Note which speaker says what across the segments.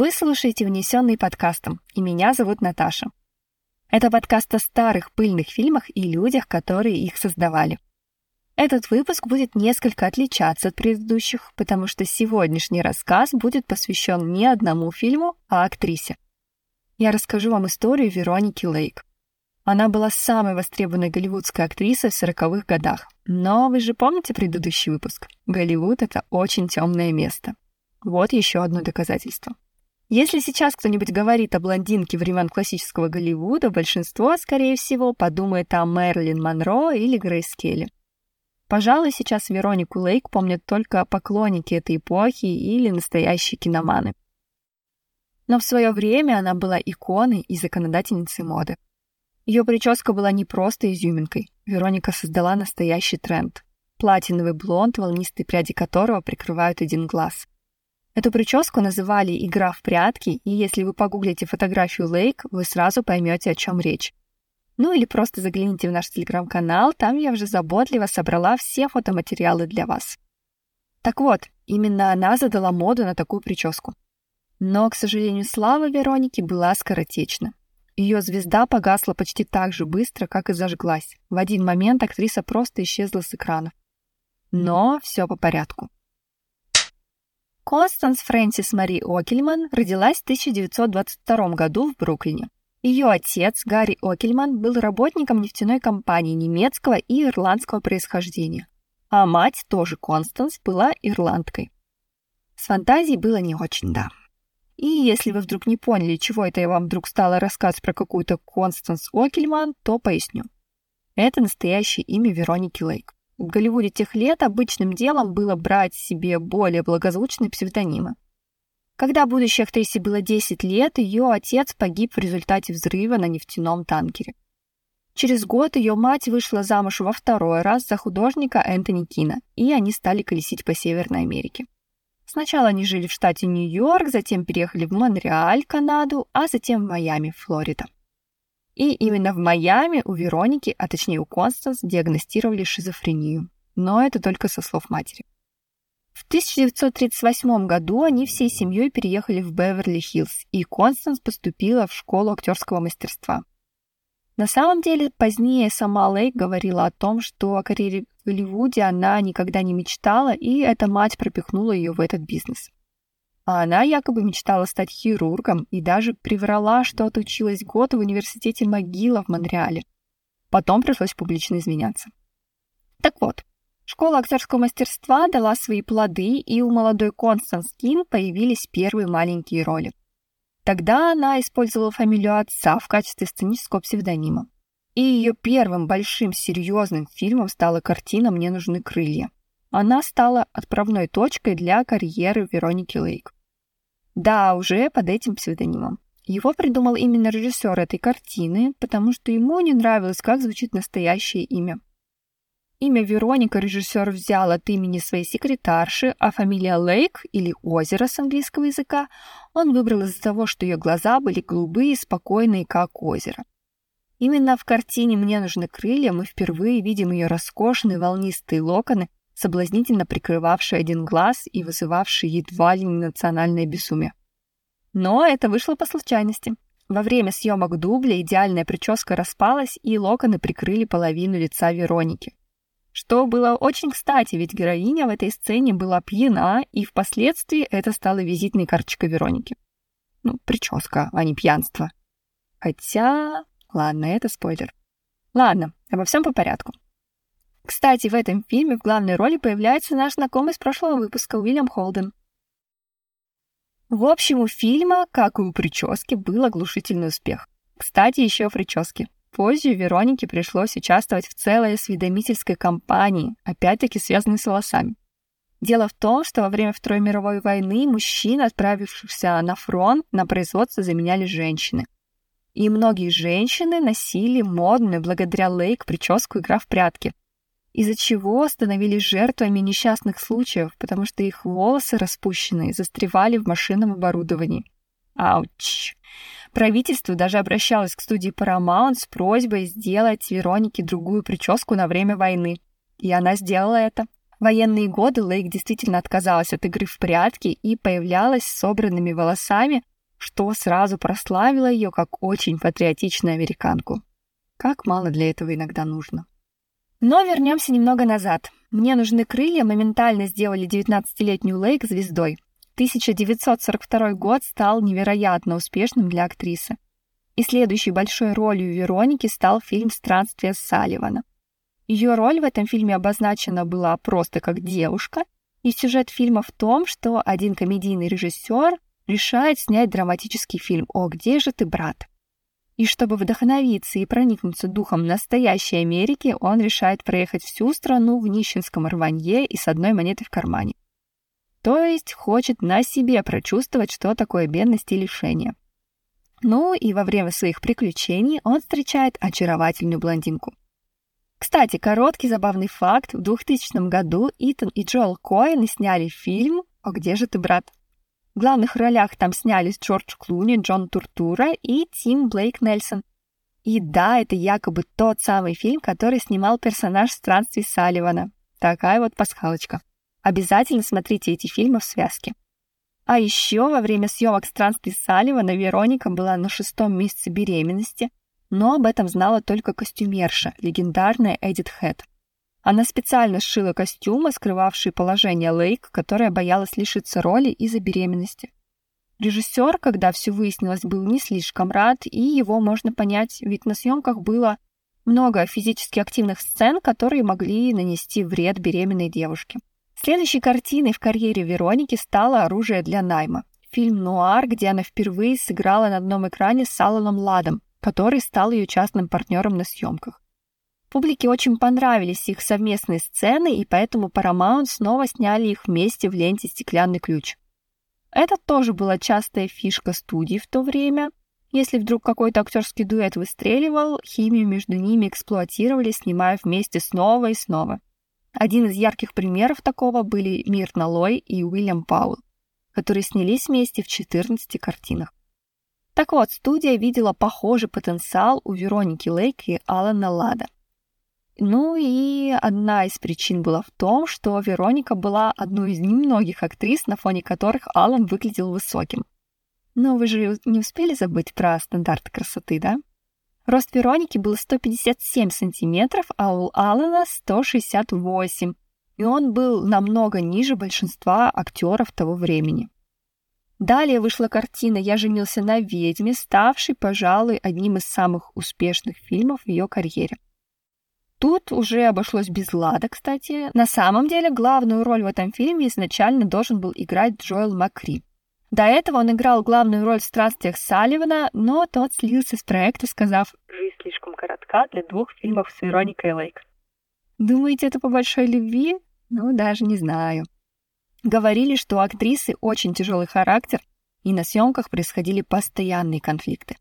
Speaker 1: Вы слушаете «Внесенный подкастом», и меня зовут Наташа. Это подкаст о старых пыльных фильмах и людях, которые их создавали. Этот выпуск будет несколько отличаться от предыдущих, потому что сегодняшний рассказ будет посвящен не одному фильму, а актрисе. Я расскажу вам историю Вероники Лейк. Она была самой востребованной голливудской актрисой в 40-х годах. Но вы же помните предыдущий выпуск? Голливуд — это очень темное место. Вот еще одно доказательство. Если сейчас кто-нибудь говорит о блондинке времен классического Голливуда, большинство, скорее всего, подумает о Мерлин Монро или Грейс Келли. Пожалуй, сейчас Веронику Лейк помнят только поклонники этой эпохи или настоящие киноманы. Но в свое время она была иконой и законодательницей моды. Ее прическа была не просто изюминкой. Вероника создала настоящий тренд. Платиновый блонд, волнистые пряди которого прикрывают один глаз. Эту прическу называли «игра в прятки», и если вы погуглите фотографию Лейк, вы сразу поймете, о чем речь. Ну или просто загляните в наш телеграм-канал, там я уже заботливо собрала все фотоматериалы для вас. Так вот, именно она задала моду на такую прическу. Но, к сожалению, слава Вероники была скоротечна. Ее звезда погасла почти так же быстро, как и зажглась. В один момент актриса просто исчезла с экранов. Но все по порядку. Констанс Фрэнсис Мари Окельман родилась в 1922 году в Бруклине. Ее отец, Гарри Окельман, был работником нефтяной компании немецкого и ирландского происхождения, а мать, тоже Констанс, была ирландкой. С фантазией было не очень, да. И если вы вдруг не поняли, чего это я вам вдруг стала рассказывать про какую-то Констанс Окельман, то поясню. Это настоящее имя Вероники Лейк. В Голливуде тех лет обычным делом было брать себе более благозвучные псевдонимы. Когда будущей актрисе было 10 лет, ее отец погиб в результате взрыва на нефтяном танкере. Через год ее мать вышла замуж во второй раз за художника Энтони Кина, и они стали колесить по Северной Америке. Сначала они жили в штате Нью-Йорк, затем переехали в Монреаль, Канаду, а затем в Майами, Флорида. И именно в Майами у Вероники, а точнее у Констанс, диагностировали шизофрению. Но это только со слов матери. В 1938 году они всей семьей переехали в Беверли-Хиллз, и Констанс поступила в школу актерского мастерства. На самом деле, позднее сама Лейк говорила о том, что о карьере в Голливуде она никогда не мечтала, и эта мать пропихнула ее в этот бизнес. А она якобы мечтала стать хирургом и даже приврала, что отучилась год в университете Могила в Монреале. Потом пришлось публично извиняться. Так вот, Школа актерского мастерства дала свои плоды, и у молодой Констанс Кин появились первые маленькие роли. Тогда она использовала фамилию отца в качестве сценического псевдонима. И ее первым большим серьезным фильмом стала картина «Мне нужны крылья». Она стала отправной точкой для карьеры Вероники Лейк. Да, уже под этим псевдонимом. Его придумал именно режиссер этой картины, потому что ему не нравилось, как звучит настоящее имя. Имя Вероника режиссер взял от имени своей секретарши, а фамилия Лейк или озеро с английского языка он выбрал из-за того, что ее глаза были голубые и спокойные, как озеро. Именно в картине «Мне нужны крылья» мы впервые видим ее роскошные волнистые локоны, соблазнительно прикрывавшие один глаз и вызывавшие едва ли не национальное безумие. Но это вышло по случайности. Во время съемок дубля идеальная прическа распалась, и локоны прикрыли половину лица Вероники. Что было очень кстати, ведь героиня в этой сцене была пьяна, и впоследствии это стало визитной карточкой Вероники. Ну, прическа, а не пьянство. Хотя... Ладно, это спойлер. Ладно, обо всем по порядку. Кстати, в этом фильме в главной роли появляется наш знакомый с прошлого выпуска Уильям Холден. В общем, у фильма, как и у прически, был оглушительный успех. Кстати, еще о прическе. Позже Веронике пришлось участвовать в целой осведомительской кампании, опять-таки связанной с волосами. Дело в том, что во время Второй мировой войны мужчин, отправившихся на фронт, на производство заменяли женщины. И многие женщины носили модную благодаря Лейк прическу «Игра в прятки», из-за чего становились жертвами несчастных случаев, потому что их волосы распущенные застревали в машинном оборудовании. Ауч! Правительство даже обращалось к студии Paramount с просьбой сделать Веронике другую прическу на время войны. И она сделала это. В военные годы Лейк действительно отказалась от игры в прятки и появлялась с собранными волосами, что сразу прославило ее как очень патриотичную американку. Как мало для этого иногда нужно. Но вернемся немного назад. «Мне нужны крылья» моментально сделали 19-летнюю Лейк звездой. 1942 год стал невероятно успешным для актрисы. И следующей большой ролью Вероники стал фильм «Странствие Салливана». Ее роль в этом фильме обозначена была просто как девушка, и сюжет фильма в том, что один комедийный режиссер решает снять драматический фильм «О, где же ты, брат?». И чтобы вдохновиться и проникнуться духом настоящей Америки, он решает проехать всю страну в нищенском рванье и с одной монетой в кармане. То есть хочет на себе прочувствовать, что такое бедность и лишение. Ну и во время своих приключений он встречает очаровательную блондинку. Кстати, короткий забавный факт. В 2000 году Итан и Джоэл Коэн сняли фильм «О, где же ты, брат?». В главных ролях там снялись Джордж Клуни, Джон Туртура и Тим Блейк Нельсон. И да, это якобы тот самый фильм, который снимал персонаж странствий Салливана. Такая вот пасхалочка. Обязательно смотрите эти фильмы в связке. А еще во время съемок странствий Салливана Вероника была на шестом месяце беременности – но об этом знала только костюмерша, легендарная Эдит Хэт. Она специально сшила костюмы, скрывавшие положение Лейк, которая боялась лишиться роли из-за беременности. Режиссер, когда все выяснилось, был не слишком рад, и его можно понять, ведь на съемках было много физически активных сцен, которые могли нанести вред беременной девушке. Следующей картиной в карьере Вероники стало «Оружие для найма». Фильм «Нуар», где она впервые сыграла на одном экране с Алланом Ладом, который стал ее частным партнером на съемках. Публике очень понравились их совместные сцены, и поэтому Paramount снова сняли их вместе в ленте «Стеклянный ключ». Это тоже была частая фишка студии в то время. Если вдруг какой-то актерский дуэт выстреливал, химию между ними эксплуатировали, снимая вместе снова и снова. Один из ярких примеров такого были Мирт Лой и Уильям Паул, которые снялись вместе в 14 картинах. Так вот, студия видела похожий потенциал у Вероники Лейк и Алана Лада. Ну и одна из причин была в том, что Вероника была одной из немногих актрис, на фоне которых Алан выглядел высоким. Но вы же не успели забыть про стандарты красоты, да? Рост Вероники был 157 сантиметров, а у Алана 168, и он был намного ниже большинства актеров того времени. Далее вышла картина «Я женился на ведьме», ставшей, пожалуй, одним из самых успешных фильмов в ее карьере. Тут уже обошлось без лада, кстати. На самом деле, главную роль в этом фильме изначально должен был играть Джоэл Макри. До этого он играл главную роль в «Страстях Салливана», но тот слился с проекта, сказав «Жизнь слишком коротка для двух фильмов с Вероникой Лейк». Думаете, это по большой любви? Ну, даже не знаю. Говорили, что у актрисы очень тяжелый характер, и на съемках происходили постоянные конфликты.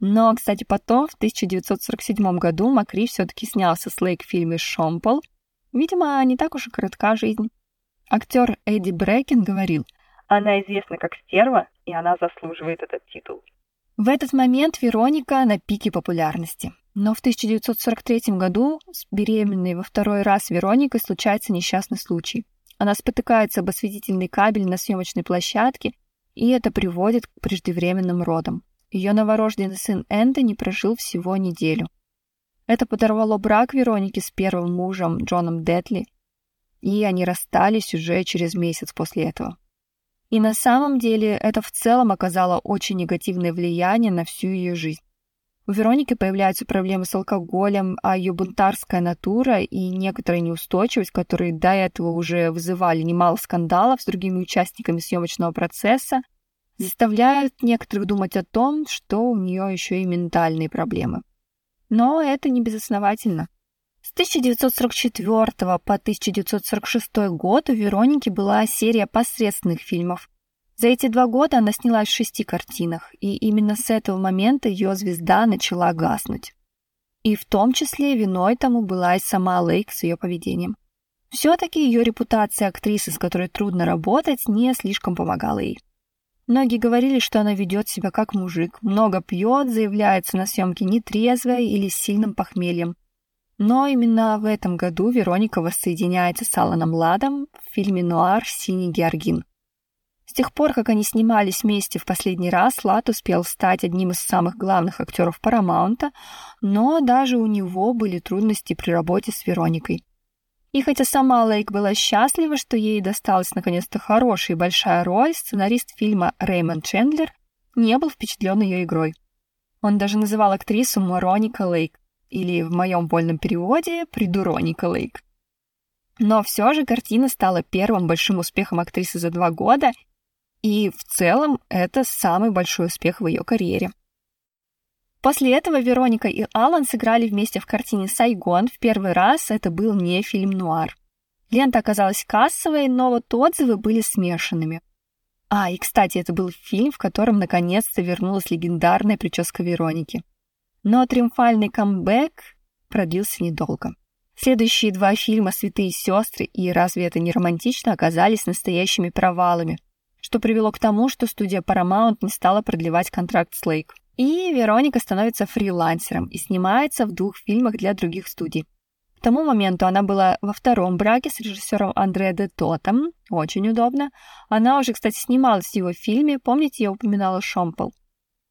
Speaker 1: Но, кстати, потом, в 1947 году, Макри все-таки снялся с Лейк в фильме «Шомпол». Видимо, не так уж и коротка жизнь. Актер Эдди Брэкен говорил, «Она известна как стерва, и она заслуживает этот титул». В этот момент Вероника на пике популярности. Но в 1943 году с беременной во второй раз Вероникой случается несчастный случай. Она спотыкается об осветительный кабель на съемочной площадке, и это приводит к преждевременным родам. Ее новорожденный сын Энтони прожил всего неделю. Это подорвало брак Вероники с первым мужем Джоном Детли, и они расстались уже через месяц после этого. И на самом деле это в целом оказало очень негативное влияние на всю ее жизнь. У Вероники появляются проблемы с алкоголем, а ее бунтарская натура и некоторая неустойчивость, которые до этого уже вызывали немало скандалов с другими участниками съемочного процесса, заставляют некоторых думать о том, что у нее еще и ментальные проблемы. Но это не безосновательно. С 1944 по 1946 год у Вероники была серия посредственных фильмов, за эти два года она снялась в шести картинах, и именно с этого момента ее звезда начала гаснуть. И в том числе виной тому была и сама Лейк с ее поведением. Все-таки ее репутация актрисы, с которой трудно работать, не слишком помогала ей. Многие говорили, что она ведет себя как мужик, много пьет, заявляется на съемке нетрезвая или с сильным похмельем. Но именно в этом году Вероника воссоединяется с Аланом Ладом в фильме «Нуар. Синий Георгин». С тех пор, как они снимались вместе в последний раз, Лат успел стать одним из самых главных актеров Парамаунта, но даже у него были трудности при работе с Вероникой. И хотя сама Лейк была счастлива, что ей досталась наконец-то хорошая и большая роль, сценарист фильма Рэймонд Чендлер не был впечатлен ее игрой. Он даже называл актрису Мороника Лейк, или в моем вольном переводе Придуроника Лейк. Но все же картина стала первым большим успехом актрисы за два года и в целом это самый большой успех в ее карьере. После этого Вероника и Алан сыграли вместе в картине «Сайгон». В первый раз это был не фильм-нуар. Лента оказалась кассовой, но вот отзывы были смешанными. А, и, кстати, это был фильм, в котором наконец-то вернулась легендарная прическа Вероники. Но триумфальный камбэк продлился недолго. Следующие два фильма «Святые сестры» и «Разве это не романтично» оказались настоящими провалами – что привело к тому, что студия Paramount не стала продлевать контракт с Лейк. И Вероника становится фрилансером и снимается в двух фильмах для других студий. К тому моменту она была во втором браке с режиссером Андре де Тотом, очень удобно. Она уже, кстати, снималась в его фильме, помните, я упоминала Шомпол.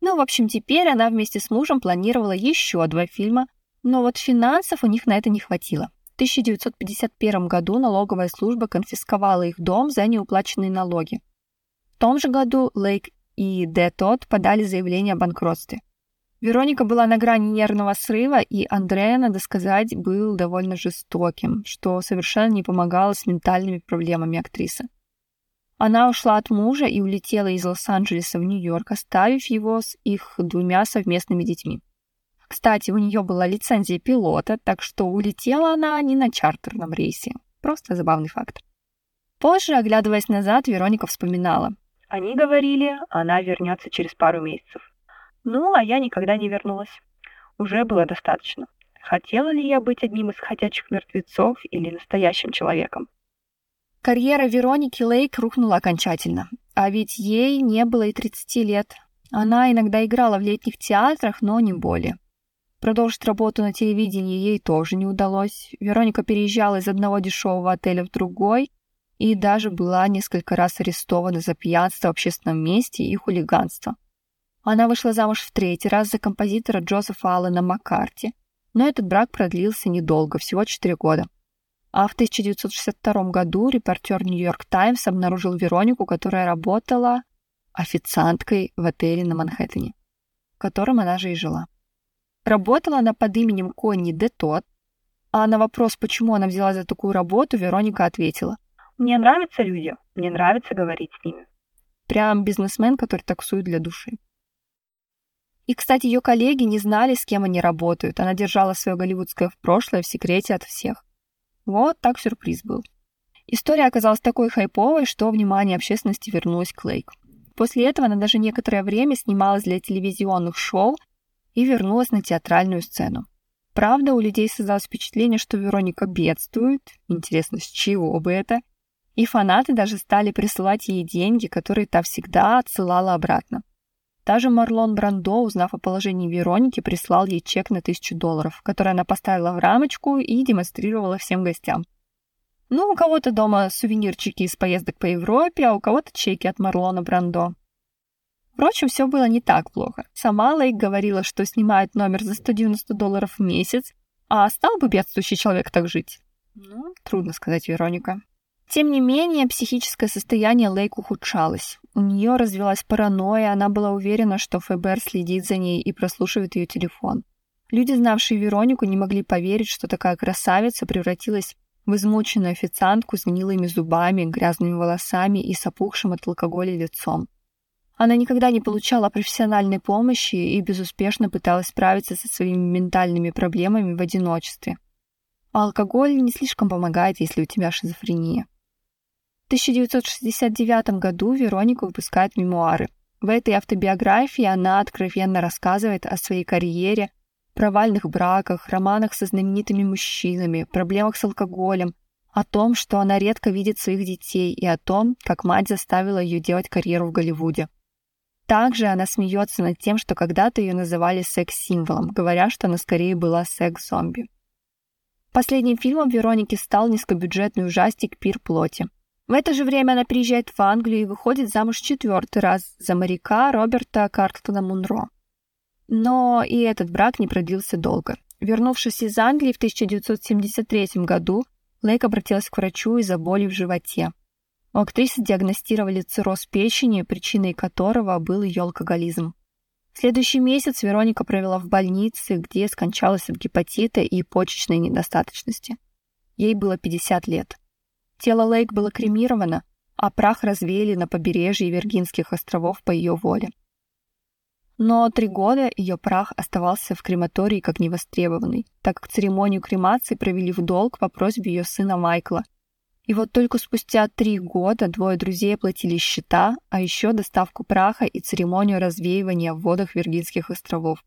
Speaker 1: Ну, в общем, теперь она вместе с мужем планировала еще два фильма, но вот финансов у них на это не хватило. В 1951 году налоговая служба конфисковала их дом за неуплаченные налоги том же году Лейк и Тот подали заявление о банкротстве. Вероника была на грани нервного срыва, и Андрея, надо сказать, был довольно жестоким, что совершенно не помогало с ментальными проблемами актрисы. Она ушла от мужа и улетела из Лос-Анджелеса в Нью-Йорк, оставив его с их двумя совместными детьми. Кстати, у нее была лицензия пилота, так что улетела она не на чартерном рейсе. Просто забавный факт. Позже, оглядываясь назад, Вероника вспоминала. Они говорили, она вернется через пару месяцев. Ну, а я никогда не вернулась. Уже было достаточно. Хотела ли я быть одним из ходячих мертвецов или настоящим человеком? Карьера Вероники Лейк рухнула окончательно. А ведь ей не было и 30 лет. Она иногда играла в летних театрах, но не более. Продолжить работу на телевидении ей тоже не удалось. Вероника переезжала из одного дешевого отеля в другой, и даже была несколько раз арестована за пьянство в общественном месте и хулиганство. Она вышла замуж в третий раз за композитора Джозефа Аллена Маккарти, но этот брак продлился недолго, всего 4 года. А в 1962 году репортер Нью-Йорк Таймс обнаружил Веронику, которая работала официанткой в отеле на Манхэттене, в котором она же и жила. Работала она под именем Конни Де Тот, а на вопрос, почему она взяла за такую работу, Вероника ответила – мне нравятся люди, мне нравится говорить с ними. Прям бизнесмен, который таксует для души. И, кстати, ее коллеги не знали, с кем они работают. Она держала свое голливудское в прошлое в секрете от всех. Вот так сюрприз был. История оказалась такой хайповой, что внимание общественности вернулось к Лейк. После этого она даже некоторое время снималась для телевизионных шоу и вернулась на театральную сцену. Правда, у людей создалось впечатление, что Вероника бедствует. Интересно, с чего бы это? И фанаты даже стали присылать ей деньги, которые та всегда отсылала обратно. Даже Марлон Брандо, узнав о положении Вероники, прислал ей чек на тысячу долларов, который она поставила в рамочку и демонстрировала всем гостям. Ну, у кого-то дома сувенирчики из поездок по Европе, а у кого-то чеки от Марлона Брандо. Впрочем, все было не так плохо. Сама Лейк говорила, что снимает номер за 190 долларов в месяц, а стал бы бедствующий человек так жить? Ну, трудно сказать, Вероника. Тем не менее, психическое состояние Лейк ухудшалось. У нее развилась паранойя, она была уверена, что ФБР следит за ней и прослушивает ее телефон. Люди, знавшие Веронику, не могли поверить, что такая красавица превратилась в измученную официантку с гнилыми зубами, грязными волосами и с опухшим от алкоголя лицом. Она никогда не получала профессиональной помощи и безуспешно пыталась справиться со своими ментальными проблемами в одиночестве. А алкоголь не слишком помогает, если у тебя шизофрения. 1969 году Вероника выпускает мемуары. В этой автобиографии она откровенно рассказывает о своей карьере, провальных браках, романах со знаменитыми мужчинами, проблемах с алкоголем, о том, что она редко видит своих детей и о том, как мать заставила ее делать карьеру в Голливуде. Также она смеется над тем, что когда-то ее называли секс-символом, говоря, что она скорее была секс-зомби. Последним фильмом Вероники стал низкобюджетный ужастик «Пир плоти». В это же время она приезжает в Англию и выходит замуж четвертый раз за моряка Роберта Карктона Мунро. Но и этот брак не продлился долго. Вернувшись из Англии в 1973 году, Лейк обратилась к врачу из-за боли в животе. У актрисы диагностировали цирроз печени, причиной которого был ее алкоголизм. В следующий месяц Вероника провела в больнице, где скончалась от гепатита и почечной недостаточности. Ей было 50 лет. Тело Лейк было кремировано, а прах развеяли на побережье Виргинских островов по ее воле. Но три года ее прах оставался в крематории как невостребованный, так как церемонию кремации провели в долг по просьбе ее сына Майкла. И вот только спустя три года двое друзей оплатили счета, а еще доставку праха и церемонию развеивания в водах Виргинских островов.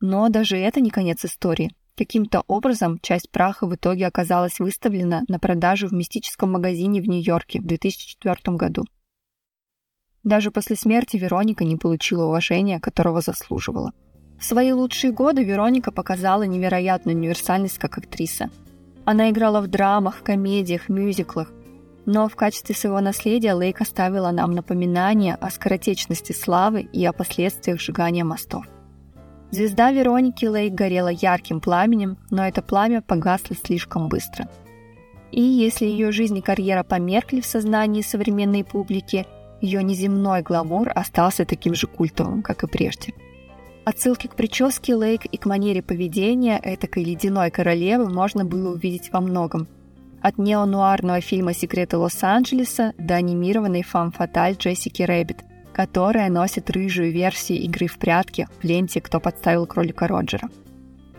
Speaker 1: Но даже это не конец истории. Каким-то образом часть праха в итоге оказалась выставлена на продажу в мистическом магазине в Нью-Йорке в 2004 году. Даже после смерти Вероника не получила уважения, которого заслуживала. В свои лучшие годы Вероника показала невероятную универсальность как актриса. Она играла в драмах, комедиях, мюзиклах, но в качестве своего наследия Лейк оставила нам напоминание о скоротечности славы и о последствиях сжигания мостов. Звезда Вероники Лейк горела ярким пламенем, но это пламя погасло слишком быстро. И если ее жизнь и карьера померкли в сознании современной публики, ее неземной гламур остался таким же культовым, как и прежде. Отсылки к прическе Лейк и к манере поведения этакой ледяной королевы можно было увидеть во многом. От неонуарного фильма «Секреты Лос-Анджелеса» до анимированной femme fatale Джессики Рэббит – которая носит рыжую версию игры в прятки в ленте «Кто подставил кролика Роджера».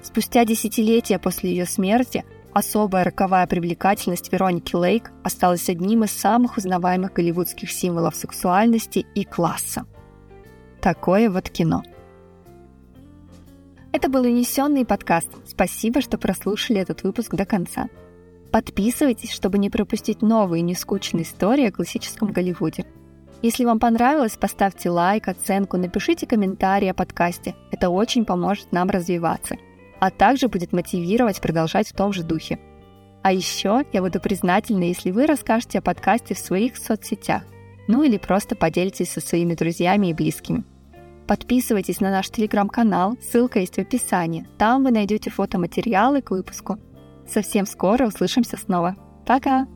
Speaker 1: Спустя десятилетия после ее смерти особая роковая привлекательность Вероники Лейк осталась одним из самых узнаваемых голливудских символов сексуальности и класса. Такое вот кино. Это был унесенный подкаст. Спасибо, что прослушали этот выпуск до конца. Подписывайтесь, чтобы не пропустить новые нескучные истории о классическом Голливуде. Если вам понравилось, поставьте лайк, оценку, напишите комментарий о подкасте. Это очень поможет нам развиваться, а также будет мотивировать продолжать в том же духе. А еще я буду признательна, если вы расскажете о подкасте в своих соцсетях, ну или просто поделитесь со своими друзьями и близкими. Подписывайтесь на наш телеграм-канал, ссылка есть в описании. Там вы найдете фотоматериалы к выпуску. Совсем скоро услышимся снова. Пока!